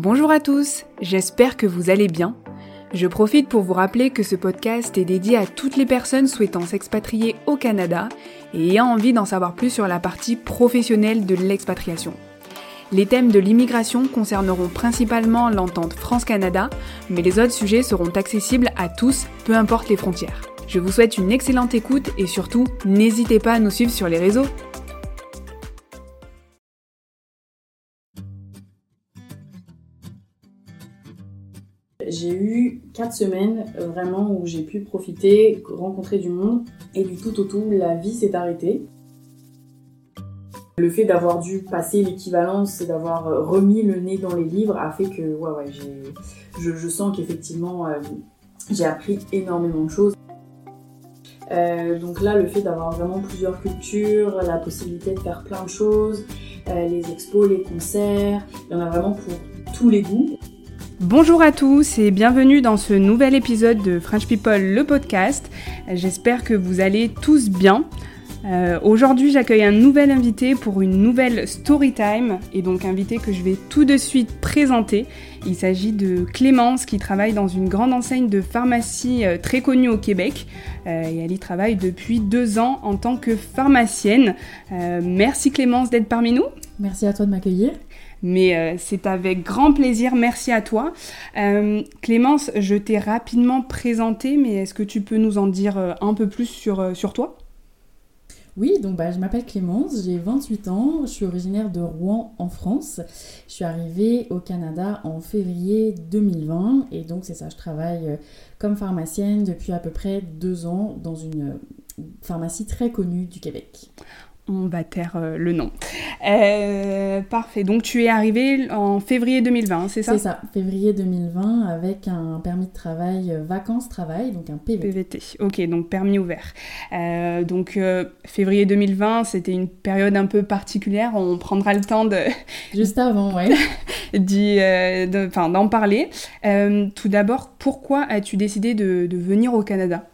Bonjour à tous, j'espère que vous allez bien. Je profite pour vous rappeler que ce podcast est dédié à toutes les personnes souhaitant s'expatrier au Canada et ayant envie d'en savoir plus sur la partie professionnelle de l'expatriation. Les thèmes de l'immigration concerneront principalement l'entente France-Canada, mais les autres sujets seront accessibles à tous, peu importe les frontières. Je vous souhaite une excellente écoute et surtout, n'hésitez pas à nous suivre sur les réseaux. Eu quatre semaines euh, vraiment où j'ai pu profiter, rencontrer du monde et du tout au tout, la vie s'est arrêtée. Le fait d'avoir dû passer l'équivalence et d'avoir euh, remis le nez dans les livres a fait que ouais, ouais, je, je, sens qu'effectivement euh, j'ai appris énormément de choses. donc là, le fait d'avoir vraiment plusieurs cultures, la possibilité de faire plein de choses, les expos, les concerts, il y en a vraiment pour tous les goûts. Bonjour à tous et bienvenue dans ce nouvel épisode de French People le podcast. J'espère que vous allez tous bien. Euh, aujourd'hui j'accueille un nouvel invité pour une nouvelle story time et donc invité que je vais tout de suite présenter. Il s'agit de Clémence qui travaille dans une grande enseigne de pharmacie euh, très connue au Québec euh, et elle y travaille depuis deux ans en tant que pharmacienne. merci Clémence d'être parmi nous. Merci à toi de m'accueillir mais euh, c'est avec grand plaisir. Merci à toi. Euh, Clémence, je t'ai rapidement présentée, mais est-ce que tu peux nous en dire euh, un peu plus sur, toi? Oui, donc bah, je m'appelle Clémence, j'ai 28 ans, je suis originaire de Rouen en France. Je suis arrivée au Canada en février 2020 et donc c'est ça, je travaille comme pharmacienne depuis à peu près deux ans dans une pharmacie très connue du Québec on va taire euh, le nom. Euh, parfait. Donc tu es arrivé en février 2020, c'est ça? C'est ça, février 2020 avec un permis de travail euh, vacances-travail, donc un PVT. PVT, ok, donc permis ouvert. donc février 2020, c'était une période un peu particulière, on prendra le temps de... Juste avant, ouais. d'en parler. tout d'abord, pourquoi as-tu décidé de venir au Canada?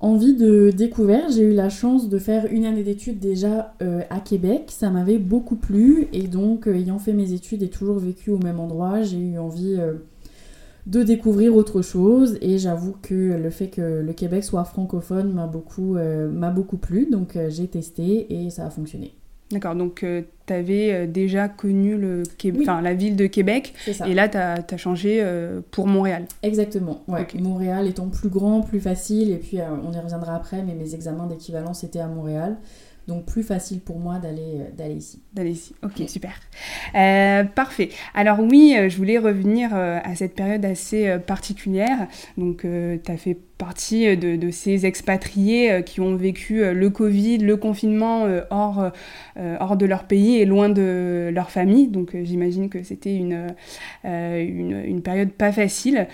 Envie de découverte, j'ai eu la chance de faire une année d'études déjà euh, à Québec, ça m'avait beaucoup plu et donc euh, ayant fait mes études et toujours vécu au même endroit, j'ai eu envie euh, de découvrir autre chose. Et j'avoue que le fait que le Québec soit francophone m'a beaucoup, m'a beaucoup plu. Donc j'ai testé et ça a fonctionné. D'accord, donc euh, tu avais euh, déjà connu le la ville de Québec et là tu as, changé euh, pour Montréal. Exactement, ouais. Montréal étant plus grand, plus facile et puis on y reviendra après, mais mes examens d'équivalence étaient à Montréal. Donc plus facile pour moi d'aller euh, d'aller ici. D'aller ici, ok, super. Euh, parfait. Alors oui, euh, je voulais revenir à cette période assez particulière. Donc tu as fait partie de, ces expatriés qui ont vécu le Covid, le confinement hors, hors de leur pays et loin de leur famille. Donc j'imagine que c'était une, une, une, période pas facile.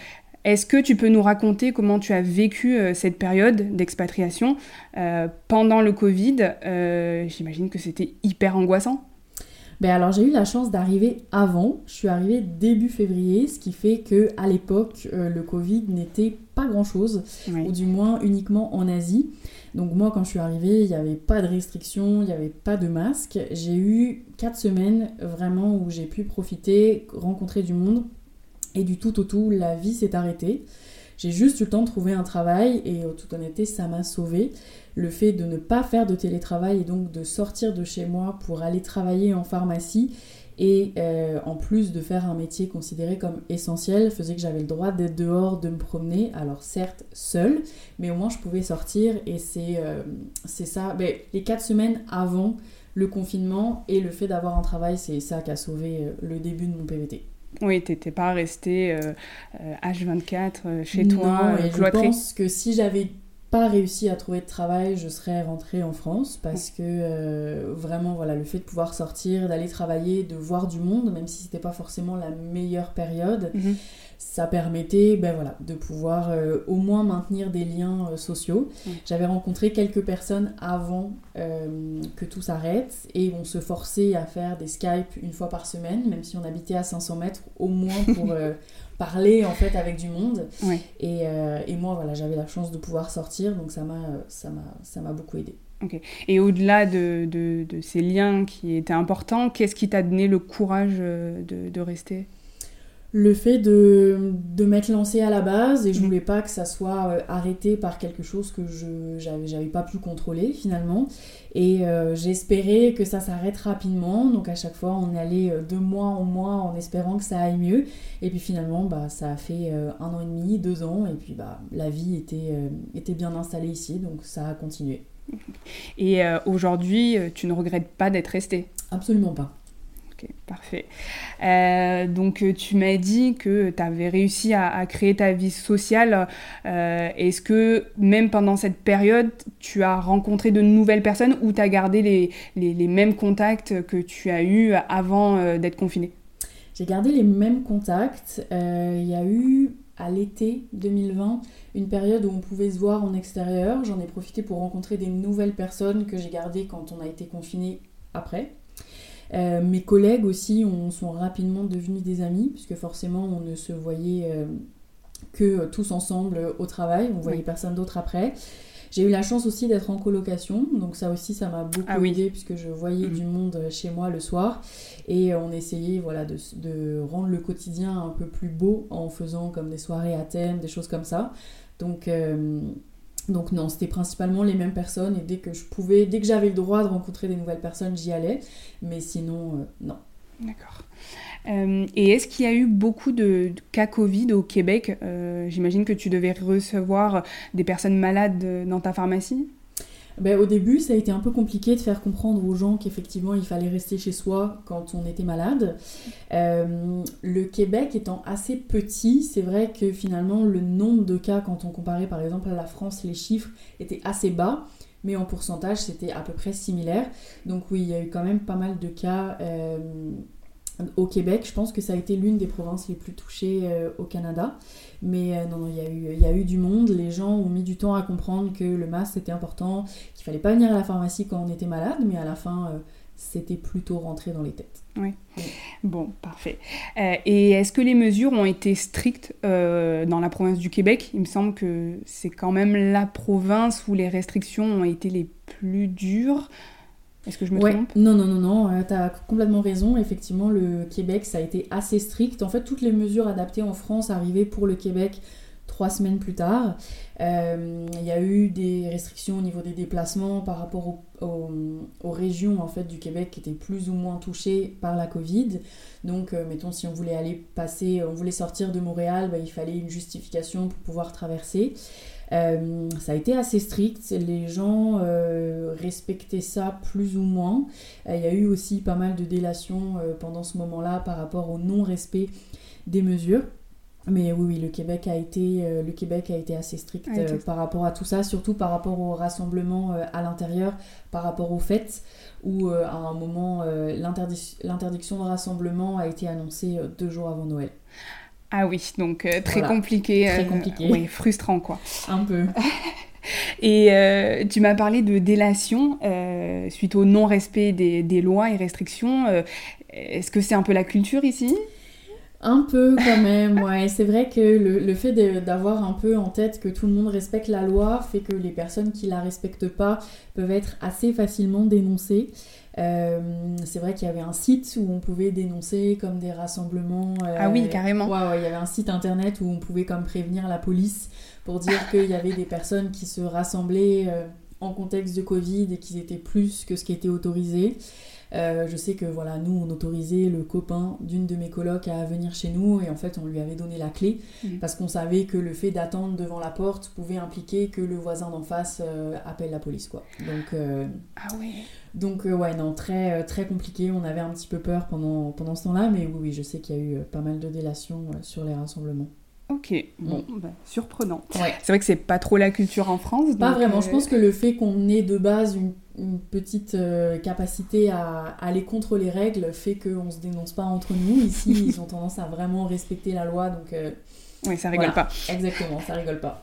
Est-ce que tu peux nous raconter comment tu as vécu euh, cette période d'expatriation euh, pendant le Covid euh, J'imagine que c'était hyper angoissant. Ben alors j'ai eu la chance d'arriver avant. Je suis arrivée début février, ce qui fait que à l'époque le Covid n'était pas grand chose, ou du moins uniquement en Asie. Donc moi quand je suis arrivée, il n'y avait pas de restrictions, il n'y avait pas de masque. J'ai eu quatre semaines vraiment où j'ai pu profiter, rencontrer du monde et du tout au tout, la vie s'est arrêtée. J'ai juste eu le temps de trouver un travail et en toute honnêteté, ça m'a sauvé. Le fait de ne pas faire de télétravail et donc de sortir de chez moi pour aller travailler en pharmacie et euh, en plus de faire un métier considéré comme essentiel faisait que j'avais le droit d'être dehors, de me promener. Alors certes seule, mais au moins je pouvais sortir et c'est euh, ça. Ben, les quatre semaines avant le confinement et le fait d'avoir un travail, c'est ça qui a sauvé euh, le début de mon PVT. Oui, t'étais pas resté H24 euh, euh, chez toi, non, et Je pense que si j'avais pas réussi à trouver de travail, je serais rentrée en France parce que euh, vraiment, voilà, le fait de pouvoir sortir, d'aller travailler, de voir du monde, même si c'était pas forcément la meilleure période, mhm ça permettait ben voilà, de pouvoir euh, au moins maintenir des liens euh, sociaux. J'avais rencontré quelques personnes avant euh, que tout s'arrête et on se forçait à faire des Skype une fois par semaine, même si on habitait à 500 mètres, au moins pour parler en fait avec du monde. Et, et, moi, voilà, j'avais la chance de pouvoir sortir, donc ça m'a, ça m'a, ça m'a beaucoup aidé. Et au-delà de, de, ces liens qui étaient importants, qu'est-ce qui t'a donné le courage de, de rester? Le fait de, de m'être lancée à la base et je mm. voulais pas que ça soit euh, arrêté par quelque chose que je j'avais pas pu contrôler finalement. Et euh, j'espérais que ça s'arrête rapidement. Donc à chaque fois on allé euh, de mois en mois en espérant que ça aille mieux. Et puis finalement bah ça a fait un an et demi deux ans. Et puis bah la vie était était bien installée ici. Donc ça a continué. Et aujourd'hui tu ne regrettes pas d'être restée? Absolument pas Ok, parfait. Euh, donc euh, tu m'as dit que tu avais réussi à, créer ta vie sociale. Euh, est-ce que même pendant cette période, tu as rencontré de nouvelles personnes ou tu as gardé les, les, mêmes contacts que tu as eus avant d'être confiné J'ai gardé les mêmes contacts. Il y a eu à l'été 2020 une période où on pouvait se voir en extérieur. J'en ai profité pour rencontrer des nouvelles personnes que j'ai gardées quand on a été confiné après. Euh, mes collègues aussi on, sont rapidement devenus des amis, puisque forcément on ne se voyait euh, que tous ensemble au travail, on voyait personne d'autre après. J'ai eu la chance aussi d'être en colocation, donc ça aussi ça m'a beaucoup ah aidé puisque je voyais du monde chez moi le soir. Et on essayait voilà de, de, rendre le quotidien un peu plus beau en faisant comme des soirées à thème, des choses comme ça. Donc euh, donc non, c'était principalement les mêmes personnes et dès que je pouvais, dès que j'avais le droit de rencontrer des nouvelles personnes, j'y allais. Mais sinon, euh, non. D'accord. Euh, et est-ce qu'il y a eu beaucoup de, cas Covid au Québec? Euh, J'imagine que tu devais recevoir des personnes malades dans ta pharmacie? Ben, au début, ça a été un peu compliqué de faire comprendre aux gens qu'effectivement, il fallait rester chez soi quand on était malade. Euh, le Québec étant assez petit, c'est vrai que finalement, le nombre de cas, quand on comparait par exemple à la France, les chiffres étaient assez bas. Mais en pourcentage, c'était à peu près similaire. Donc oui, il y a eu quand même pas mal de cas euh, au Québec. Je pense que ça a été l'une des provinces les plus touchées euh, au Canada. Mais euh, non, non, il y, a eu, il y a eu du monde. Les gens ont mis du temps à comprendre que le masque c'était important, qu'il fallait pas venir à la pharmacie quand on était malade, mais à la fin, euh, c'était plutôt rentré dans les têtes. Oui. Bon, parfait. et est-ce que les mesures ont été strictes dans la province du Québec? Il me semble que c'est quand même la province où les restrictions ont été les plus dures. Est-ce que je me trompe? Non, non, non, non, euh, tu as complètement raison. Effectivement, le Québec, ça a été assez strict. En fait, toutes les mesures adaptées en France arrivaient pour le Québec trois semaines plus tard. Euh, il y a eu des restrictions au niveau des déplacements par rapport aux, régions en fait, du Québec qui étaient plus ou moins touchées par la Covid. Donc, euh, mettons, si on voulait aller passer, on voulait sortir de Montréal, bah, il fallait une justification pour pouvoir traverser. Euh, ça a été assez strict, les gens respectaient ça plus ou moins. Il y a eu aussi pas mal de délations pendant ce moment-là par rapport au non-respect des mesures. Mais oui, oui, le Québec a été, le Québec a été assez strict par rapport à tout ça, surtout par rapport au rassemblement à l'intérieur, par rapport aux fêtes, où à un moment, l'interdiction de rassemblement a été annoncée deux jours avant Noël. Ah oui, donc euh, très compliqué. Très euh, compliqué. oui, frustrant quoi. Un peu. Et euh, tu m'as parlé de délation suite au non-respect des, des, lois et restrictions. Est-ce que c'est un peu la culture ici? Un peu quand même, ouais. C'est vrai que le, le fait d'avoir un peu en tête que tout le monde respecte la loi fait que les personnes qui la respectent pas peuvent être assez facilement dénoncées. Euh, c'est vrai qu'il y avait un site où on pouvait dénoncer comme des rassemblements. Euh, ah oui, carrément. Ouais, ouais, il y avait un site internet où on pouvait comme prévenir la police pour dire qu'il y avait des personnes qui se rassemblaient euh, en contexte de Covid et qu'ils étaient plus que ce qui était autorisé. Euh, je sais que voilà, nous on autorisait le copain d'une de mes colocs à venir chez nous et en fait on lui avait donné la clé mm. parce qu'on savait que le fait d'attendre devant la porte pouvait impliquer que le voisin d'en face euh, appelle la police quoi. Donc euh, ah ouais. Donc ouais non très très compliqué. On avait un petit peu peur pendant pendant ce temps-là, mais oui oui je sais qu'il y a eu pas mal de délations sur les rassemblements. Ok, bon, mm. bah, surprenant. C'est vrai que c'est pas trop la culture en France. Pas vraiment. Je pense que le fait qu'on ait de base une une petite euh, capacité à, aller contre les règles fait qu'on se dénonce pas entre nous. Ici, ils ont tendance à vraiment respecter la loi, donc... Euh, oui, ça rigole pas. Exactement, ça rigole pas.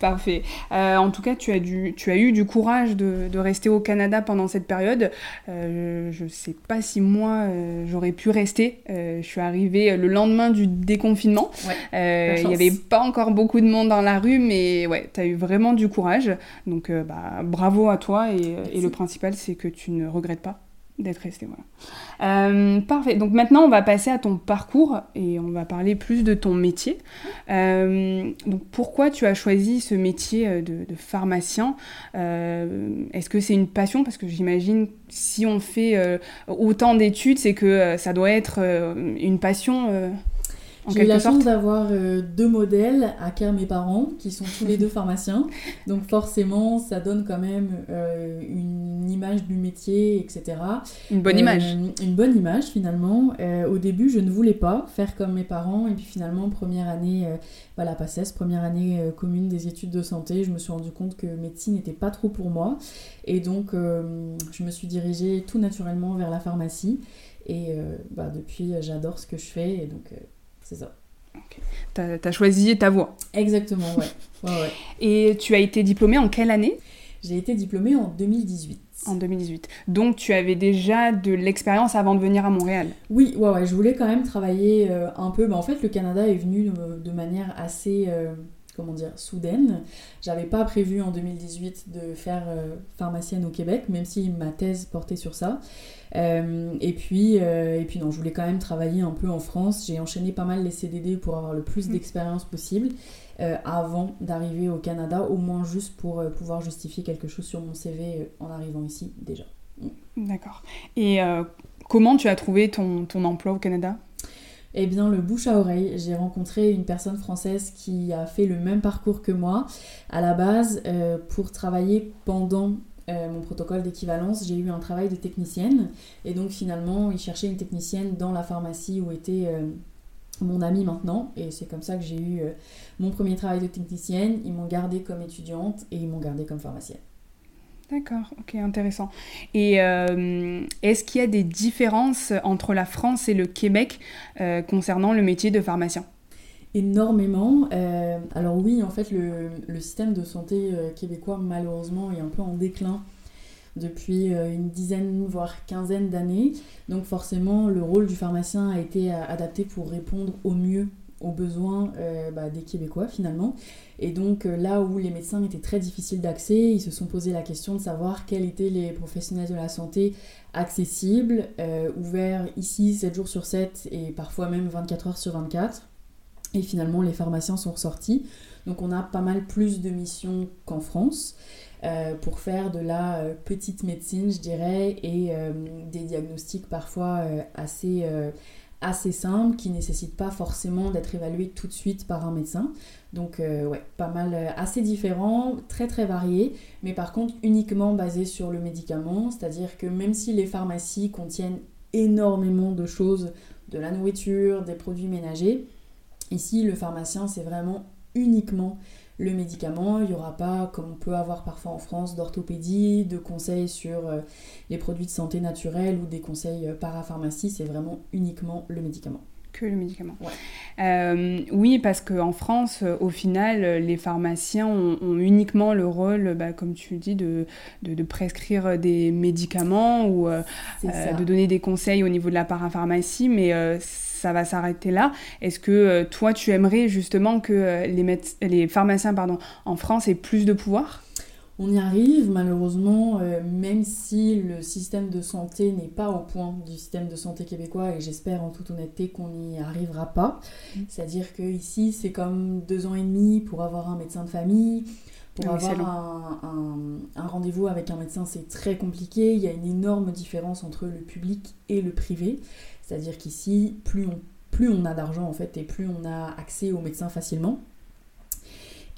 Parfait. Euh, en tout cas, tu as, du, tu as eu du courage de, de rester au Canada pendant cette période. Euh, je ne sais pas si moi, euh, j'aurais pu rester. je suis arrivée le lendemain du déconfinement. Il n'y avait pas encore beaucoup de monde dans la rue, mais ouais, tu as eu vraiment du courage. Donc, bah, bravo à toi. Et, et le principal, c'est que tu ne regrettes pas d'être resté. Voilà. Euh, parfait. Donc maintenant, on va passer à ton parcours et on va parler plus de ton métier. Euh, donc pourquoi tu as choisi ce métier euh, de, pharmacien? Est-ce que c'est une passion? Parce que j'imagine si on fait autant d'études, c'est que ça doit être une passion j'ai eu la chance d'avoir euh, deux modèles à cœur mes parents, qui sont tous les deux pharmaciens. Donc forcément, ça donne quand même euh, une image du métier, etc. Une bonne image. Euh, une bonne image finalement. au début, je ne voulais pas faire comme mes parents. Et puis finalement, première année, voilà, PACES, première année commune des études de santé, je me suis rendu compte que médecine n'était pas trop pour moi. Et donc, je me suis dirigée tout naturellement vers la pharmacie. Et bah, depuis, j'adore ce que je fais. Et donc c'est ça. Tu as, choisi ta voie. Exactement, ouais. ouais, Et tu as été diplômée en quelle année? J'ai été diplômée en 2018. En 2018. Donc tu avais déjà de l'expérience avant de venir à Montréal? Oui, ouais, ouais. Je voulais quand même travailler euh, un peu. Bah, en fait, le Canada est venu de, manière assez. Euh, comment dire, soudaine. J'avais pas prévu en 2018 de faire euh, pharmacienne au Québec, même si ma thèse portait sur ça. Euh, et, puis, euh, et puis non, je voulais quand même travailler un peu en France. J'ai enchaîné pas mal les CDD pour avoir le plus mm. d'expérience possible avant d'arriver au Canada, au moins juste pour pouvoir justifier quelque chose sur mon CV en arrivant ici déjà. Mm. D'accord. Et comment tu as trouvé ton, ton emploi au Canada? Eh bien, le bouche à oreille. J'ai rencontré une personne française qui a fait le même parcours que moi. À la base, euh, pour travailler pendant euh, mon protocole d'équivalence, j'ai eu un travail de technicienne. Et donc, finalement, il cherchait une technicienne dans la pharmacie où était euh, mon ami maintenant. Et c'est comme ça que j'ai eu mon premier travail de technicienne. Ils m'ont gardée comme étudiante et ils m'ont gardée comme pharmacienne. D'accord, ok, intéressant. Et euh, est-ce qu'il y a des différences entre la France et le Québec euh, concernant le métier de pharmacien? Énormément. Euh, alors oui, en fait, le, le système de santé québécois, malheureusement, est un peu en déclin depuis une dizaine, voire quinzaine d'années. Donc forcément, le rôle du pharmacien a été adapté pour répondre au mieux aux besoins bah, des Québécois finalement. Et donc euh, là où les médecins étaient très difficiles d'accès, ils se sont posé la question de savoir quels étaient les professionnels de la santé accessibles, euh, ouverts ici 7 jours sur 7 et parfois même 24 heures sur 24. Et finalement, les pharmaciens sont ressortis. Donc on a pas mal plus de missions qu'en France. Euh, pour faire de la petite médecine, je dirais, et des diagnostics parfois assez, assez simples qui ne nécessitent pas forcément d'être évalués tout de suite par un médecin. Donc euh, ouais, pas mal, euh, assez différent, très très varié, mais par contre uniquement basé sur le médicament, c'est-à-dire que même si les pharmacies contiennent énormément de choses, de la nourriture, des produits ménagers, ici le pharmacien c'est vraiment uniquement le médicament, il n'y aura pas, comme on peut avoir parfois en France, d'orthopédie, de conseils sur euh, les produits de santé naturels ou des conseils parapharmacie, c'est vraiment uniquement le médicament que le médicament. Euh, oui, parce qu'en France, euh, au final, les pharmaciens ont, uniquement le rôle, bah, comme tu dis, de, de, prescrire des médicaments ou euh, de donner des conseils au niveau de la parapharmacie, mais ça va s'arrêter là. Est-ce que toi, tu aimerais justement que les, les pharmaciens pardon, en France aient plus de pouvoir? On y arrive, malheureusement, euh, même si le système de santé n'est pas au point du système de santé québécois, et j'espère en toute honnêteté qu'on n'y arrivera pas. Mm. C'est-à-dire que ici, c'est comme deux ans et demi pour avoir un médecin de famille. Pour avoir un, rendez-vous avec un médecin, c'est très compliqué. Il y a une énorme différence entre le public et le privé. C'est-à-dire qu'ici, plus on, plus on a d'argent en fait, et plus on a accès aux médecins facilement.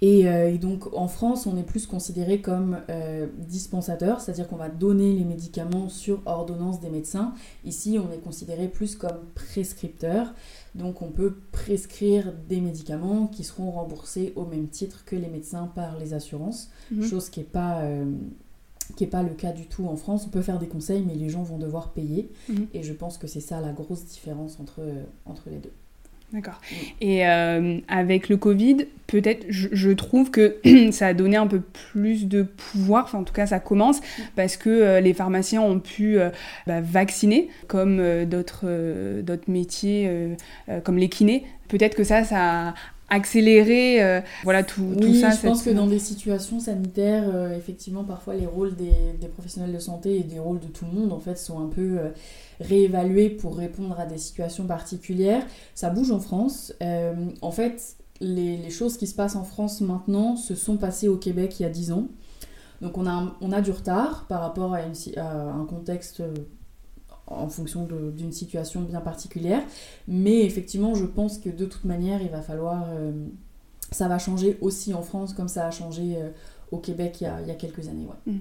Euh, et, donc en France, on est plus considéré comme euh, dispensateur, c'est-à-dire qu'on va donner les médicaments sur ordonnance des médecins. Ici, on est considéré plus comme prescripteur. Donc on peut prescrire des médicaments qui seront remboursés au même titre que les médecins par les assurances, mhm. chose qui n'est pas, euh, pas le cas du tout en France. On peut faire des conseils, mais les gens vont devoir payer. Mhm. Et je pense que c'est ça la grosse différence entre, entre les deux. D'accord. Mm. Et euh, avec le Covid, peut-être, je, trouve que ça a donné un peu plus de pouvoir, enfin en tout cas ça commence, mm. parce que euh, les pharmaciens ont pu euh, bah, vacciner, comme d'autres d'autres métiers, comme les kinés. Peut-être que ça, ça a accéléré voilà tout, oui, ça. Je pense que dans des situations sanitaires, effectivement, parfois les rôles des, des, professionnels de santé et des rôles de tout le monde en fait sont un peu réévaluer pour répondre à des situations particulières. Ça bouge en France. Euh, en fait, les, choses qui se passent en France maintenant se sont passées au Québec il y a 10 ans. Donc on a, on a du retard par rapport à, un contexte euh, en fonction d'une situation bien particulière. Mais effectivement, je pense que de toute manière, il va falloir... Euh, ça va changer aussi en France comme ça a changé au Québec il y a, il y a quelques années. Ouais. Mm.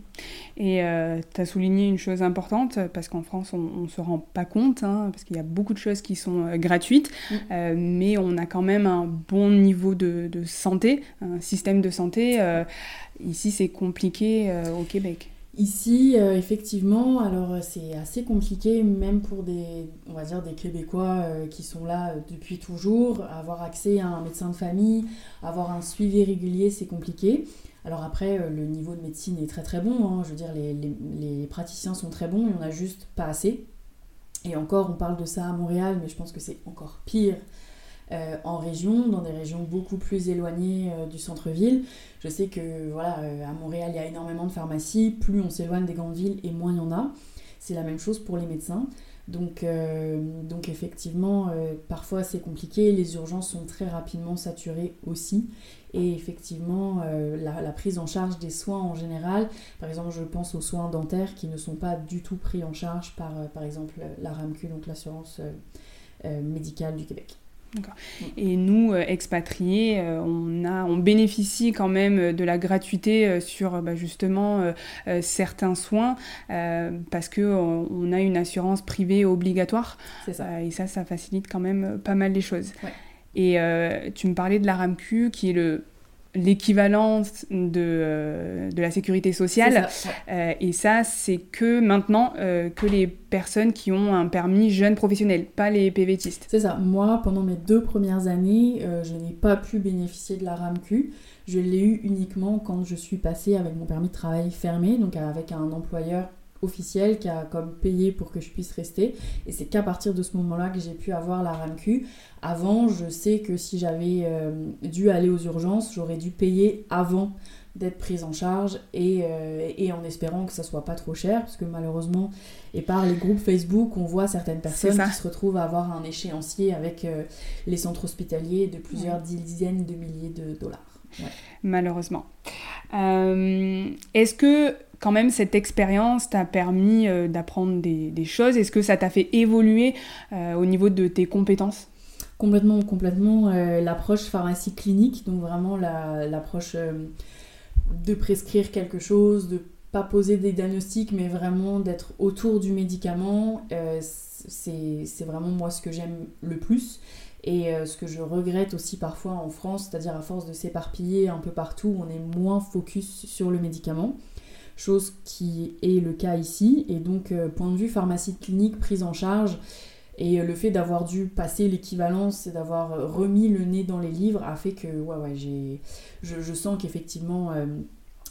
Et euh, tu as souligné une chose importante, parce qu'en France, on ne se rend pas compte, hein, parce qu'il y a beaucoup de choses qui sont euh, gratuites, mm. euh, mais on a quand même un bon niveau de, de santé, un système de santé. ici, c'est compliqué au Québec. Ici, effectivement, alors c'est assez compliqué, même pour des, on va dire, des Québécois qui sont là depuis toujours. Avoir accès à un médecin de famille, avoir un suivi régulier, c'est compliqué. Alors après, euh, le niveau de médecine est très très bon, hein. je veux dire, les, praticiens sont très bons, il n'y en a juste pas assez. Et encore, on parle de ça à Montréal, mais je pense que c'est encore pire euh, en région, dans des régions beaucoup plus éloignées euh, du centre-ville. Je sais que voilà, à Montréal, il y a énormément de pharmacies, plus on s'éloigne des grandes villes et moins il y en a. C'est la même chose pour les médecins. Donc, donc effectivement, parfois c'est compliqué, les urgences sont très rapidement saturées aussi. Et effectivement, euh, la, prise en charge des soins en général, par exemple, je pense aux soins dentaires qui ne sont pas du tout pris en charge par, euh, par exemple, la RAMQ, donc l'assurance euh, médicale du Québec. Et nous, expatriés, on, a, on bénéficie quand même de la gratuité sur bah, justement certains soins parce qu'on on a une assurance privée obligatoire. C'est ça. et ça, ça facilite quand même pas mal les choses. Ouais. Et euh, tu me parlais de la RAMQ, qui est le l'équivalent de, euh, de la sécurité sociale. Euh, et ça, c'est que maintenant que les personnes qui ont un permis jeune professionnel, pas les PVTistes. C'est ça. Moi, pendant mes deux premières années, je n'ai pas pu bénéficier de la RAMQ. Je l'ai eu uniquement quand je suis passée avec mon permis de travail fermé, donc avec un employeur officiel qui a comme payé pour que je puisse rester. Et c'est qu'à partir de ce moment-là que j'ai pu avoir la RAMQ. Avant, je sais que si j'avais euh, dû aller aux urgences, j'aurais dû payer avant d'être prise en charge et, euh, et, en espérant que ça soit pas trop cher parce que malheureusement et par les groupes Facebook on voit certaines personnes qui se retrouvent à avoir un échéancier avec euh, les centres hospitaliers de plusieurs dizaines de milliers de dollars. Malheureusement. Est-ce que quand même cette expérience t'a permis euh, d'apprendre des, choses Est-ce que ça t'a fait évoluer euh, au niveau de tes compétences? Complètement, complètement. Euh, l'approche pharmacie clinique, donc vraiment l'approche de prescrire quelque chose, de pas poser des diagnostics, mais vraiment d'être autour du médicament, c'est vraiment moi ce que j'aime le plus. Et ce que je regrette aussi parfois en France, c'est-à-dire à force de s'éparpiller un peu partout, on est moins focus sur le médicament chose qui est le cas ici. Et donc, euh, point de vue pharmacie clinique, prise en charge, et le fait d'avoir dû passer l'équivalence et d'avoir euh, remis le nez dans les livres a fait que, ouais, ouais, j'ai, je, sens qu'effectivement, euh,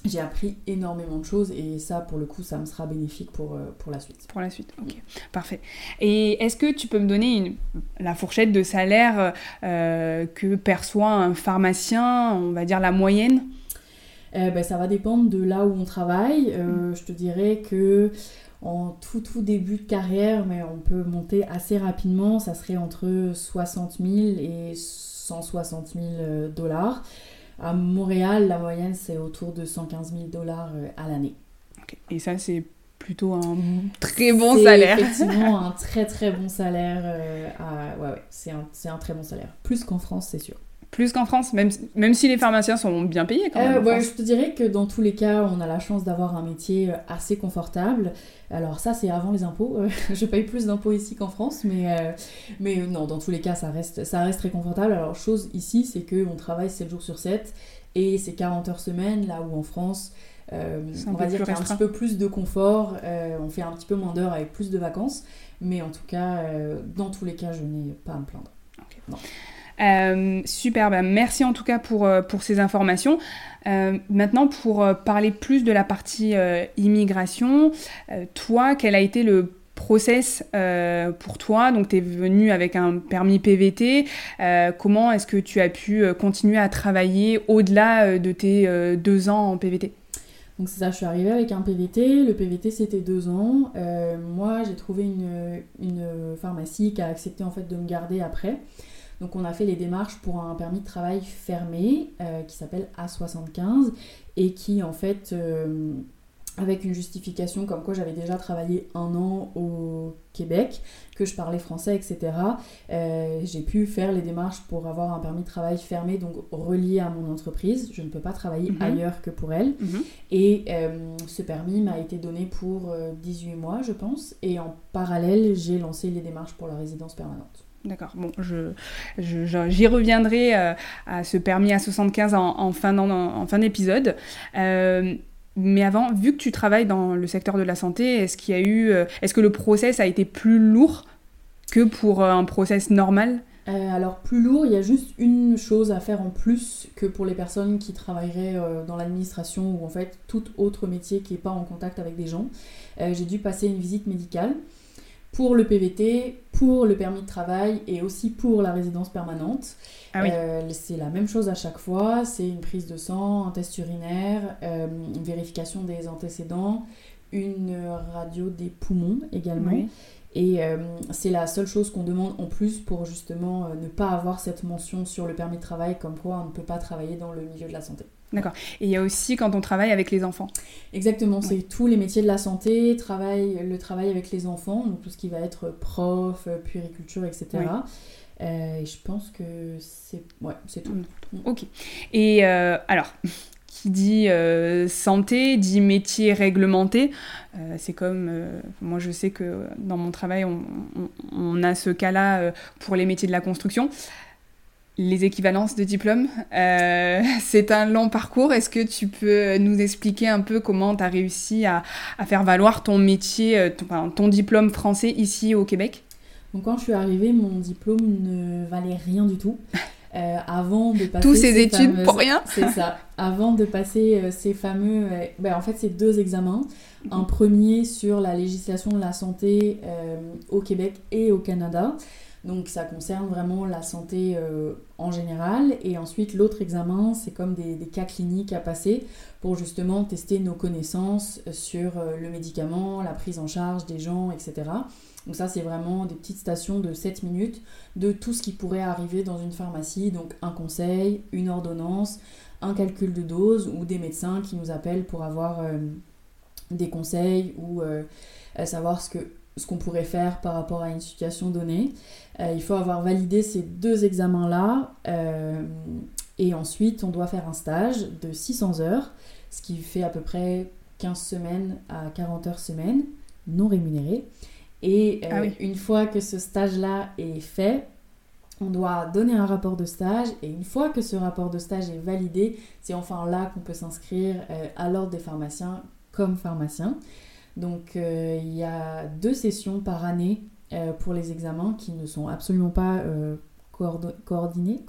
j'ai appris énormément de choses et ça, pour le coup, ça me sera bénéfique pour, pour la suite. Pour la suite, ok, parfait. Et est-ce que tu peux me donner une, la fourchette de salaire que perçoit un pharmacien, on va dire la moyenne? Euh, ben, ça va dépendre de là où on travaille. Euh. Je te dirais que en tout tout début de carrière, mais on peut monter assez rapidement, ça serait entre 60 000 et 160 000 euh, dollars. À Montréal, la moyenne c'est autour de 115 000 dollars à l'année. Et ça c'est plutôt un très bon salaire. Effectivement, un très très bon salaire. Ouais, ouais, c'est un, un très bon salaire. Plus qu'en France, c'est sûr. Plus qu'en France, même, même si les pharmaciens sont bien payés quand même. Euh, je te dirais que dans tous les cas, on a la chance d'avoir un métier euh, assez confortable. Alors ça, c'est avant les impôts. Euh, je paye plus d'impôts ici qu'en France, mais, mais non, dans tous les cas, ça reste, ça reste très confortable. Alors chose ici, c'est qu'on travaille 7 jours sur 7 et c'est 40 heures semaine, là où en France, on va dire qu'il y a un petit peu plus de confort, on fait un petit peu moins d'heures avec plus de vacances, mais en tout cas, dans tous les cas, je n'ai pas à me plaindre. non. Super, bah, merci en tout cas pour, pour ces informations. maintenant, pour parler plus de la partie immigration, toi, quel a été le process euh, pour toi? Donc, tu es venu avec un permis PVT. Euh, comment est-ce que tu as pu euh, continuer à travailler au-delà de tes deux ans en PVT donc c'est ça, je suis arrivée avec un PVT. Le PVT c'était deux ans. moi j'ai trouvé une, une, pharmacie qui a accepté en fait de me garder après. Donc on a fait les démarches pour un permis de travail fermé qui s'appelle A75 et qui en fait avec une justification comme quoi j'avais déjà travaillé un an au Québec, que je parlais français, etc. Euh, j'ai pu faire les démarches pour avoir un permis de travail fermé, donc relié à mon entreprise. Je ne peux pas travailler mhm. ailleurs que pour elle. Mhm. Et euh, ce permis m'a été donné pour 18 euh, mois, je pense. Et en parallèle, j'ai lancé les démarches pour la résidence permanente. D'accord. Bon, je, j'y reviendrai à ce permis à 75 en, en fin, d'épisode. Mais avant, vu que tu travailles dans le secteur de la santé, est-ce qu'il eu, euh, est-ce que le process a été plus lourd que pour euh, un process normal? Euh, alors plus lourd, il y a juste une chose à faire en plus que pour les personnes qui travailleraient dans l'administration ou en fait tout autre métier qui n'est pas en contact avec des gens. J'ai dû passer une visite médicale pour le PVT, pour le permis de travail et aussi pour la résidence permanente. Ah euh, c'est la même chose à chaque fois, c'est une prise de sang, un test urinaire, euh, une vérification des antécédents, une radio des poumons également. Et euh, c'est la seule chose qu'on demande en plus pour justement ne pas avoir cette mention sur le permis de travail comme quoi on ne peut pas travailler dans le milieu de la santé. D'accord. Et il y a aussi quand on travaille avec les enfants. C'est c'est tous les métiers de la santé, travail, le travail avec les enfants, donc tout ce qui va être prof, puériculture, etc. Euh, et je pense que c'est ouais, c'est tout. Mm. Ok. Et euh, alors, qui dit euh, santé dit métier réglementé. c'est comme, moi je sais que dans mon travail, on, on a ce cas-là pour les métiers de la construction les équivalences de diplômes. Euh, c'est un long parcours. Est-ce que tu peux nous expliquer un peu comment tu as réussi à, faire valoir ton métier, euh, ton, diplôme français ici au Québec? Donc quand je suis arrivée, mon diplôme ne valait rien du tout. Euh, avant de passer tous ces, études pour rien c'est ça avant de passer ces fameux ben, en fait c'est deux examens un premier sur la législation de la santé au Québec et au Canada donc ça concerne vraiment la santé euh, en général. Et ensuite, l'autre examen, c'est comme des, cas cliniques à passer pour justement tester nos connaissances sur euh, le médicament, la prise en charge des gens, etc. Donc ça, c'est vraiment des petites stations de 7 minutes de tout ce qui pourrait arriver dans une pharmacie. Donc un conseil, une ordonnance, un calcul de dose ou des médecins qui nous appellent pour avoir euh, des conseils ou savoir ce que ce qu'on pourrait faire par rapport à une situation donnée. Euh, il faut avoir validé ces deux examens-là euh, et ensuite on doit faire un stage de 600 heures, ce qui fait à peu près 15 semaines à 40 heures semaine, non rémunéré. Et euh, ah une fois que ce stage-là est fait, on doit donner un rapport de stage et une fois que ce rapport de stage est validé, c'est enfin là qu'on peut s'inscrire à l'ordre des pharmaciens comme pharmacien. Donc euh, il y a deux sessions par année euh, pour les examens qui ne sont absolument pas euh, coordonnés.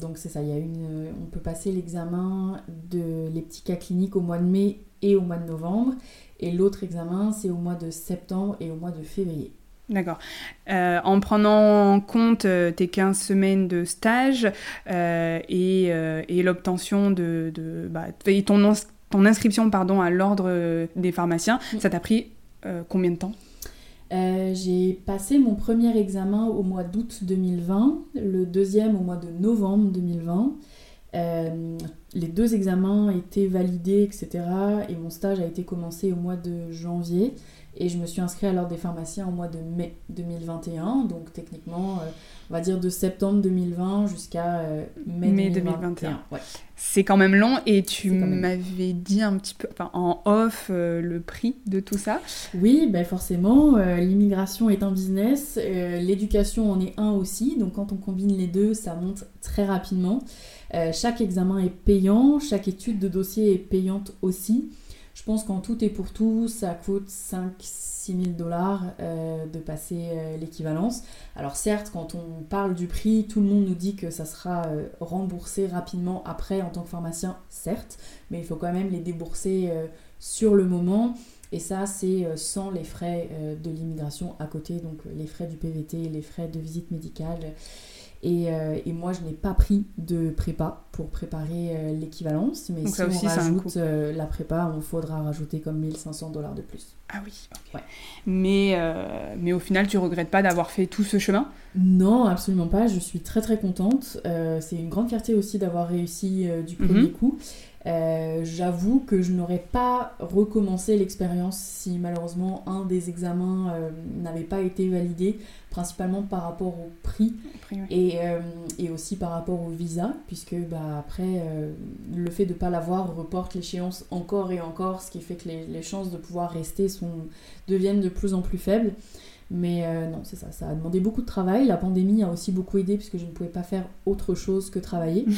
donc c'est ça, y a une, on peut passer l'examen de les petits cas au mois de mai et au mois de novembre. Et l'autre examen, c'est au mois de septembre et au mois de février. D'accord. en prenant en compte tes 15 semaines de stage et, l'obtention de, de bah, ton, ton inscription pardon, à l'ordre euh, des pharmaciens, ça t'a pris euh, combien de temps? Euh, J'ai passé mon premier examen au mois d'août 2020, le deuxième au mois de novembre 2020. les deux examens étaient validés, etc. Et mon stage a été commencé au mois de janvier. Et je me suis inscrite à l'ordre des pharmaciens au mois de mai 2021. Donc techniquement, on va dire de septembre 2020 jusqu'à mai, 2021. C'est quand même long et tu m'avais dit un petit peu en off euh, le prix de tout ça. Oui, ben forcément, euh, l'immigration est un business, euh, l'éducation en est un aussi, donc quand on combine les deux, ça monte très rapidement. chaque examen est payant, chaque étude de dossier est payante aussi. Je pense qu'en tout et pour tout, ça coûte 5 6 000 dollars euh, de passer euh, l'équivalence. Alors certes, quand on parle du prix, tout le monde nous dit que ça sera euh, remboursé rapidement après en tant que pharmacien, certes, mais il faut quand même les débourser sur le moment. Et ça, c'est sans les frais de l'immigration à côté, donc les frais du PVT, les frais de visite médicale euh, et, moi, je n'ai pas pris de prépa pour préparer euh, l'équivalence. Mais si on rajoute euh, la prépa, on faudra rajouter comme 1500 dollars de plus. Ah oui. Mais, mais au final, tu regrettes pas d'avoir fait tout ce chemin? Non, absolument pas. Je suis très très contente. c'est une grande fierté aussi d'avoir réussi du premier mhm. coup. Euh, j'avoue que je n'aurais pas recommencé l'expérience si malheureusement un des examens euh, n'avait pas été validé, principalement par rapport au prix, et, euh, et, aussi par rapport au visa, puisque bah, après le fait de ne pas l'avoir reporte l'échéance encore et encore, ce qui fait que les, les, chances de pouvoir rester sont, deviennent de plus en plus faibles. Mais non, c'est ça, ça a demandé beaucoup de travail. La pandémie a aussi beaucoup aidé puisque je ne pouvais pas faire autre chose que travailler.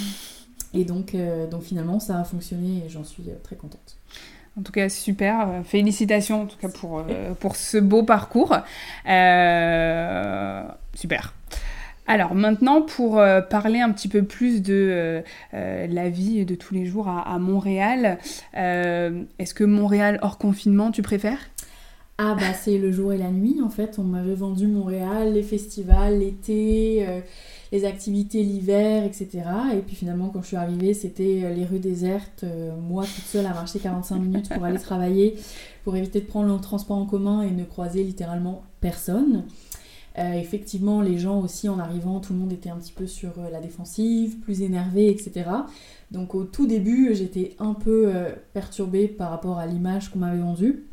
Et donc, euh, donc finalement, ça a fonctionné et j'en suis euh, très contente. En tout cas, super. Euh, félicitations en tout cas pour, pour ce beau parcours. super. Alors maintenant, pour parler un petit peu plus de la vie de tous les jours à, à Montréal, est-ce que Montréal hors confinement, tu préfères? Ah bah c'est le jour et la nuit en fait. On m'avait vendu Montréal, les festivals, l'été les activités l'hiver, etc. Et puis finalement, quand je suis arrivée, c'était euh, les rues désertes, euh, moi toute seule à marcher 45 minutes pour aller travailler, pour éviter de prendre le transport en commun et ne croiser littéralement personne. Euh, effectivement, les gens aussi en arrivant, tout le monde était un petit peu sur la défensive, plus énervé, etc. Donc au tout début, j'étais un peu perturbée par rapport à l'image qu'on m'avait vendue.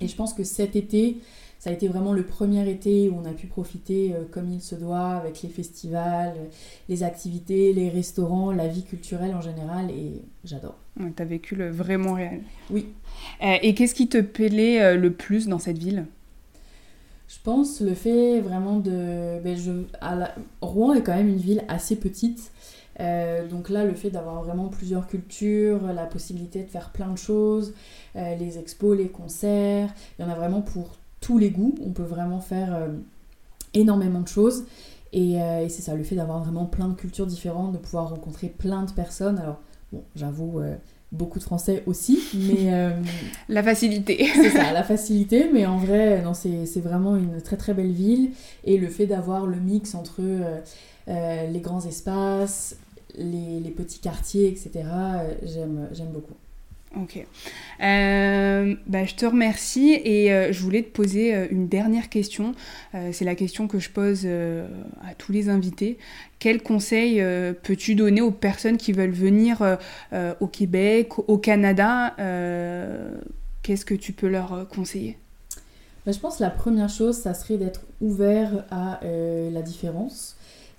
Et je pense que cet été, ça a été vraiment le premier été où on a pu profiter euh, comme il se doit avec les festivals, les activités, les restaurants, la vie culturelle en général et j'adore. tu as vécu le vrai Montréal. Oui. Euh, et qu'est-ce qui te plaît euh, le plus dans cette ville? Je pense le fait vraiment de... Ben, je, Rouen est quand même une ville assez petite. Donc là, le fait d'avoir vraiment plusieurs cultures, la possibilité de faire plein de choses, les expos, les concerts, il y en a vraiment pour tous les goûts. On peut vraiment faire euh, énormément de choses. Euh, et, c'est ça, le fait d'avoir vraiment plein de cultures différentes, de pouvoir rencontrer plein de personnes. Alors, bon, j'avoue, euh, beaucoup de Français aussi, mais... la facilité. c'est ça, la facilité, mais en vrai, non, c'est vraiment une très très belle ville. Et le fait d'avoir le mix entre les grands espaces, les, les petits quartiers, etc., j'aime beaucoup. Ok. Euh, bah, je te remercie et euh, je voulais te poser euh, une dernière question. c'est la question que je pose à tous les invités. Quel conseil peux-tu donner aux personnes qui veulent venir au Québec, au Canada Qu'est-ce que tu peux leur conseiller? Bah, Je pense que la première chose, ça serait d'être ouvert à la différence.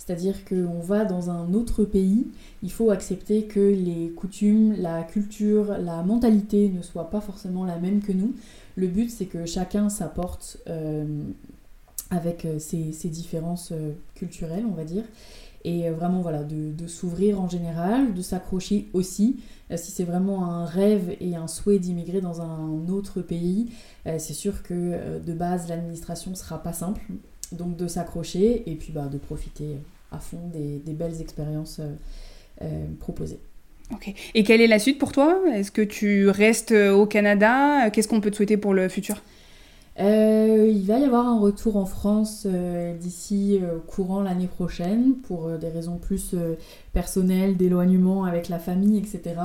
C'est-à-dire qu'on va dans un autre pays, il faut accepter que les coutumes, la culture, la mentalité ne soient pas forcément la même que nous. Le but, c'est que chacun s'apporte euh, avec euh, ses, différences euh, culturelles, on va dire. Et vraiment, voilà, de, s'ouvrir en général, de s'accrocher aussi. si c'est vraiment un rêve et un souhait d'immigrer dans un autre pays, c'est sûr que de base, l'administration sera pas simple. Donc de s'accrocher et puis bah, de profiter à fond des, belles expériences euh, euh, proposées. Ok. Et quelle est la suite pour toi? Est-ce que tu restes au Canada? Qu'est-ce qu'on peut te souhaiter pour le futur? Euh, il va y avoir un retour en France d'ici courant l'année prochaine pour des raisons plus personnelles, d'éloignement avec la famille, etc.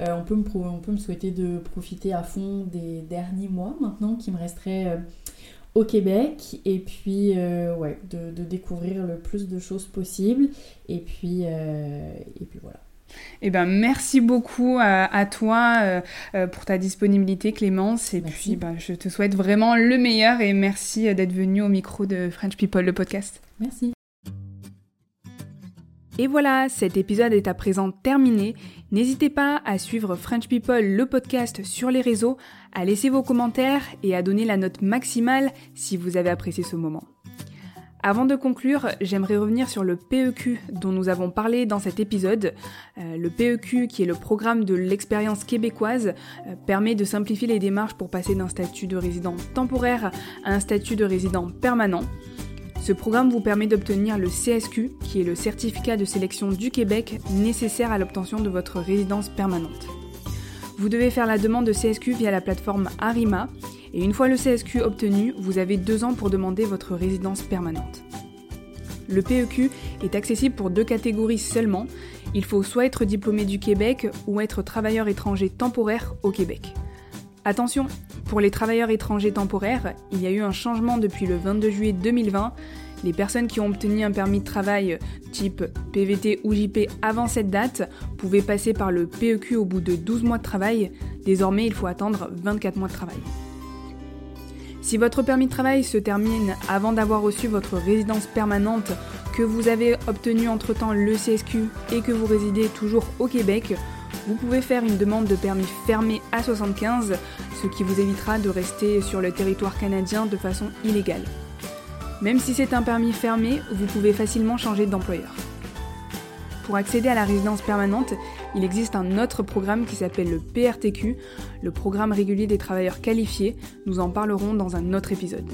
on, peut me on peut me souhaiter de profiter à fond des derniers mois maintenant qui me resteraient au Québec et puis euh, ouais, de, découvrir le plus de choses possible et puis, euh, et puis voilà. Eh ben, merci beaucoup à, toi euh, pour ta disponibilité, Clémence. Et puis, ben, je te souhaite vraiment le meilleur et merci d'être venu au micro de French People, le podcast. Merci. Et voilà, cet épisode est à présent terminé. N'hésitez pas à suivre French People, le podcast, sur les réseaux, à laisser vos commentaires et à donner la note maximale si vous avez apprécié ce moment. Avant de conclure, j'aimerais revenir sur le PEQ dont nous avons parlé dans cet épisode. Euh, le PEQ, qui est le programme de l'expérience québécoise, euh, permet de simplifier les démarches pour passer d'un statut de résident temporaire à un statut de résident permanent. Ce programme vous permet d'obtenir le CSQ, qui est le certificat de sélection du Québec nécessaire à l'obtention de votre résidence permanente. Vous devez faire la demande de CSQ via la plateforme Arima et une fois le CSQ obtenu, vous avez deux ans pour demander votre résidence permanente. Le PEQ est accessible pour deux catégories seulement. Il faut soit être diplômé du Québec ou être travailleur étranger temporaire au Québec. Attention, pour les travailleurs étrangers temporaires, il y a eu un changement depuis le 22 juillet 2020. Les personnes qui ont obtenu un permis de travail type PVT ou JP avant cette date pouvaient passer par le PEQ au bout de 12 mois de travail. Désormais, il faut attendre 24 mois de travail. Si votre permis de travail se termine avant d'avoir reçu votre résidence permanente, que vous avez obtenu entre-temps le CSQ et que vous résidez toujours au Québec, vous pouvez faire une demande de permis fermé à 75, ce qui vous évitera de rester sur le territoire canadien de façon illégale. Même si c'est un permis fermé, vous pouvez facilement changer d'employeur. Pour accéder à la résidence permanente, il existe un autre programme qui s'appelle le PRTQ, le programme régulier des travailleurs qualifiés. Nous en parlerons dans un autre épisode.